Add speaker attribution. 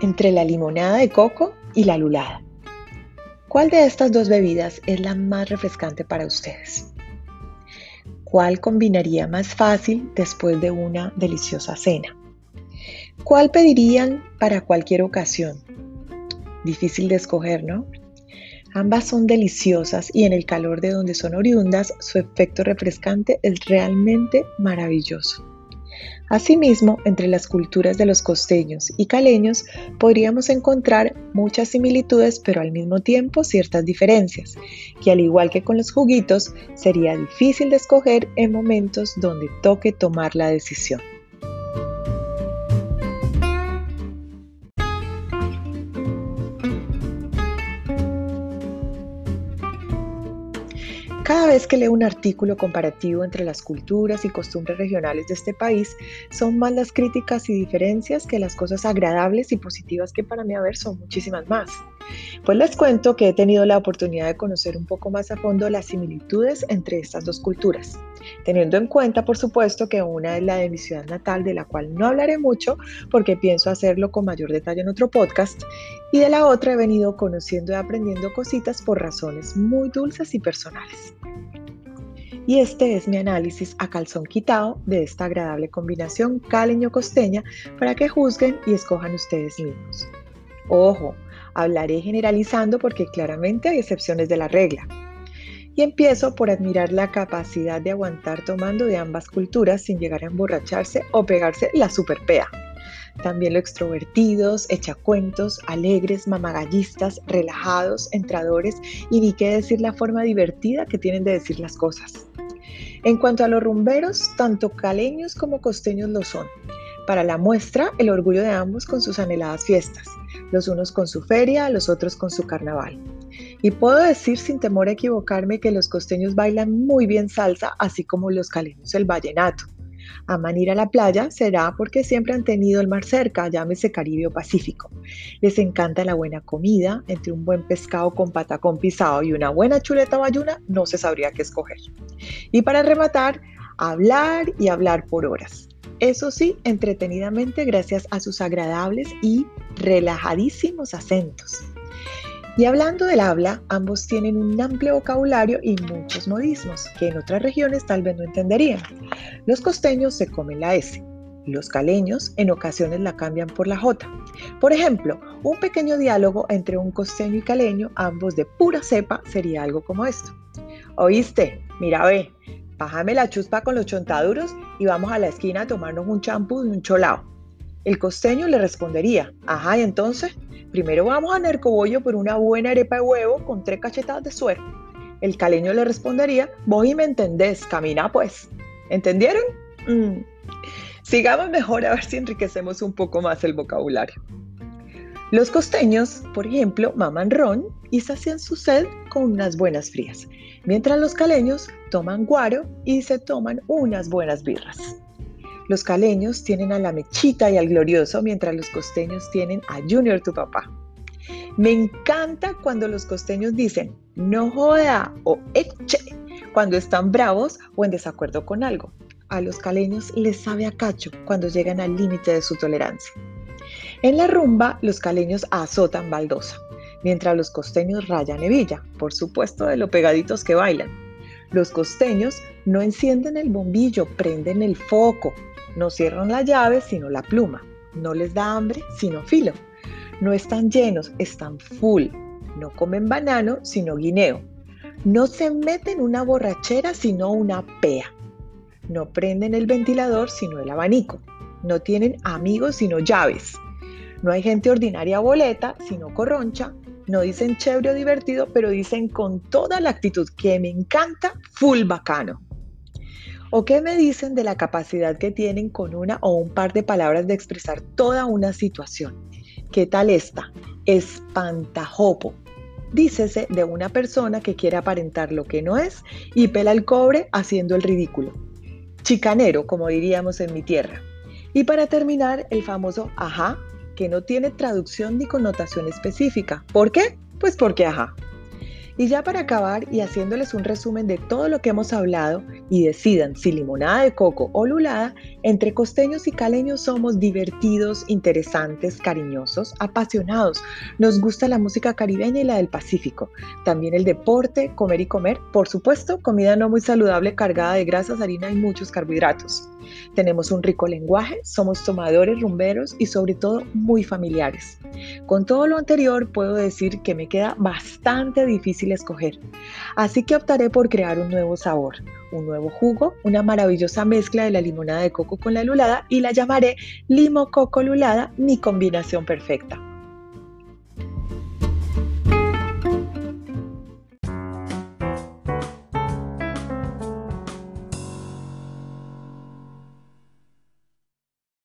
Speaker 1: entre la limonada de coco y la lulada. ¿Cuál de estas dos bebidas es la más refrescante para ustedes? ¿Cuál combinaría más fácil después de una deliciosa cena? ¿Cuál pedirían para cualquier ocasión? Difícil de escoger, ¿no? Ambas son deliciosas y en el calor de donde son oriundas su efecto refrescante es realmente maravilloso. Asimismo, entre las culturas de los costeños y caleños podríamos encontrar muchas similitudes, pero al mismo tiempo ciertas diferencias, que al igual que con los juguitos, sería difícil de escoger en momentos donde toque tomar la decisión. Cada vez que leo un artículo comparativo entre las culturas y costumbres regionales de este país, son más las críticas y diferencias que las cosas agradables y positivas que para mí a ver son muchísimas más. Pues les cuento que he tenido la oportunidad de conocer un poco más a fondo las similitudes entre estas dos culturas, teniendo en cuenta, por supuesto, que una es la de mi ciudad natal, de la cual no hablaré mucho porque pienso hacerlo con mayor detalle en otro podcast, y de la otra he venido conociendo y aprendiendo cositas por razones muy dulces y personales. Y este es mi análisis a calzón quitado de esta agradable combinación caleño-costeña para que juzguen y escojan ustedes mismos. Ojo, Hablaré generalizando porque claramente hay excepciones de la regla. Y empiezo por admirar la capacidad de aguantar tomando de ambas culturas sin llegar a emborracharse o pegarse la superpea. También lo extrovertidos, echacuentos, alegres, mamagallistas, relajados, entradores y ni qué decir la forma divertida que tienen de decir las cosas. En cuanto a los rumberos, tanto caleños como costeños lo son. Para la muestra, el orgullo de ambos con sus anheladas fiestas los unos con su feria, los otros con su carnaval. Y puedo decir sin temor a equivocarme que los costeños bailan muy bien salsa, así como los caleños el vallenato. Aman ir a la playa será porque siempre han tenido el mar cerca, llámese Caribe o Pacífico. Les encanta la buena comida, entre un buen pescado con patacón pisado y una buena chuleta bayuna, no se sabría qué escoger. Y para rematar, hablar y hablar por horas. Eso sí, entretenidamente gracias a sus agradables y relajadísimos acentos. Y hablando del habla, ambos tienen un amplio vocabulario y muchos modismos que en otras regiones tal vez no entenderían. Los costeños se comen la S, los caleños en ocasiones la cambian por la J. Por ejemplo, un pequeño diálogo entre un costeño y caleño, ambos de pura cepa, sería algo como esto. ¿Oíste? Mira, ve, bájame la chuspa con los chontaduros y vamos a la esquina a tomarnos un champú y un cholao. El costeño le respondería, ajá, y entonces, primero vamos a Nercobollo por una buena arepa de huevo con tres cachetadas de suero. El caleño le respondería, vos y me entendés, camina pues. ¿Entendieron? Mm. Sigamos mejor a ver si enriquecemos un poco más el vocabulario. Los costeños, por ejemplo, maman ron y sacian su sed con unas buenas frías, mientras los caleños toman guaro y se toman unas buenas birras. Los caleños tienen a la mechita y al glorioso, mientras los costeños tienen a Junior tu papá. Me encanta cuando los costeños dicen no joda o eche cuando están bravos o en desacuerdo con algo. A los caleños les sabe a cacho cuando llegan al límite de su tolerancia. En la rumba, los caleños azotan baldosa, mientras los costeños rayan hebilla, por supuesto de lo pegaditos que bailan. Los costeños no encienden el bombillo, prenden el foco, no cierran la llave, sino la pluma. No les da hambre, sino filo. No están llenos, están full. No comen banano, sino guineo. No se meten una borrachera, sino una pea. No prenden el ventilador, sino el abanico. No tienen amigos, sino llaves. No hay gente ordinaria boleta, sino corroncha. No dicen chévere o divertido, pero dicen con toda la actitud que me encanta, full bacano. ¿O qué me dicen de la capacidad que tienen con una o un par de palabras de expresar toda una situación? ¿Qué tal esta? Espantajopo. Dícese de una persona que quiere aparentar lo que no es y pela el cobre haciendo el ridículo. Chicanero, como diríamos en mi tierra. Y para terminar, el famoso ajá, que no tiene traducción ni connotación específica. ¿Por qué? Pues porque ajá. Y ya para acabar y haciéndoles un resumen de todo lo que hemos hablado y decidan si limonada de coco o lulada, entre costeños y caleños somos divertidos, interesantes, cariñosos, apasionados. Nos gusta la música caribeña y la del Pacífico. También el deporte, comer y comer. Por supuesto, comida no muy saludable cargada de grasas, harina y muchos carbohidratos. Tenemos un rico lenguaje, somos tomadores, rumberos y sobre todo muy familiares. Con todo lo anterior puedo decir que me queda bastante difícil escoger, así que optaré por crear un nuevo sabor, un nuevo jugo, una maravillosa mezcla de la limonada de coco con la lulada y la llamaré limo coco lulada, mi combinación perfecta.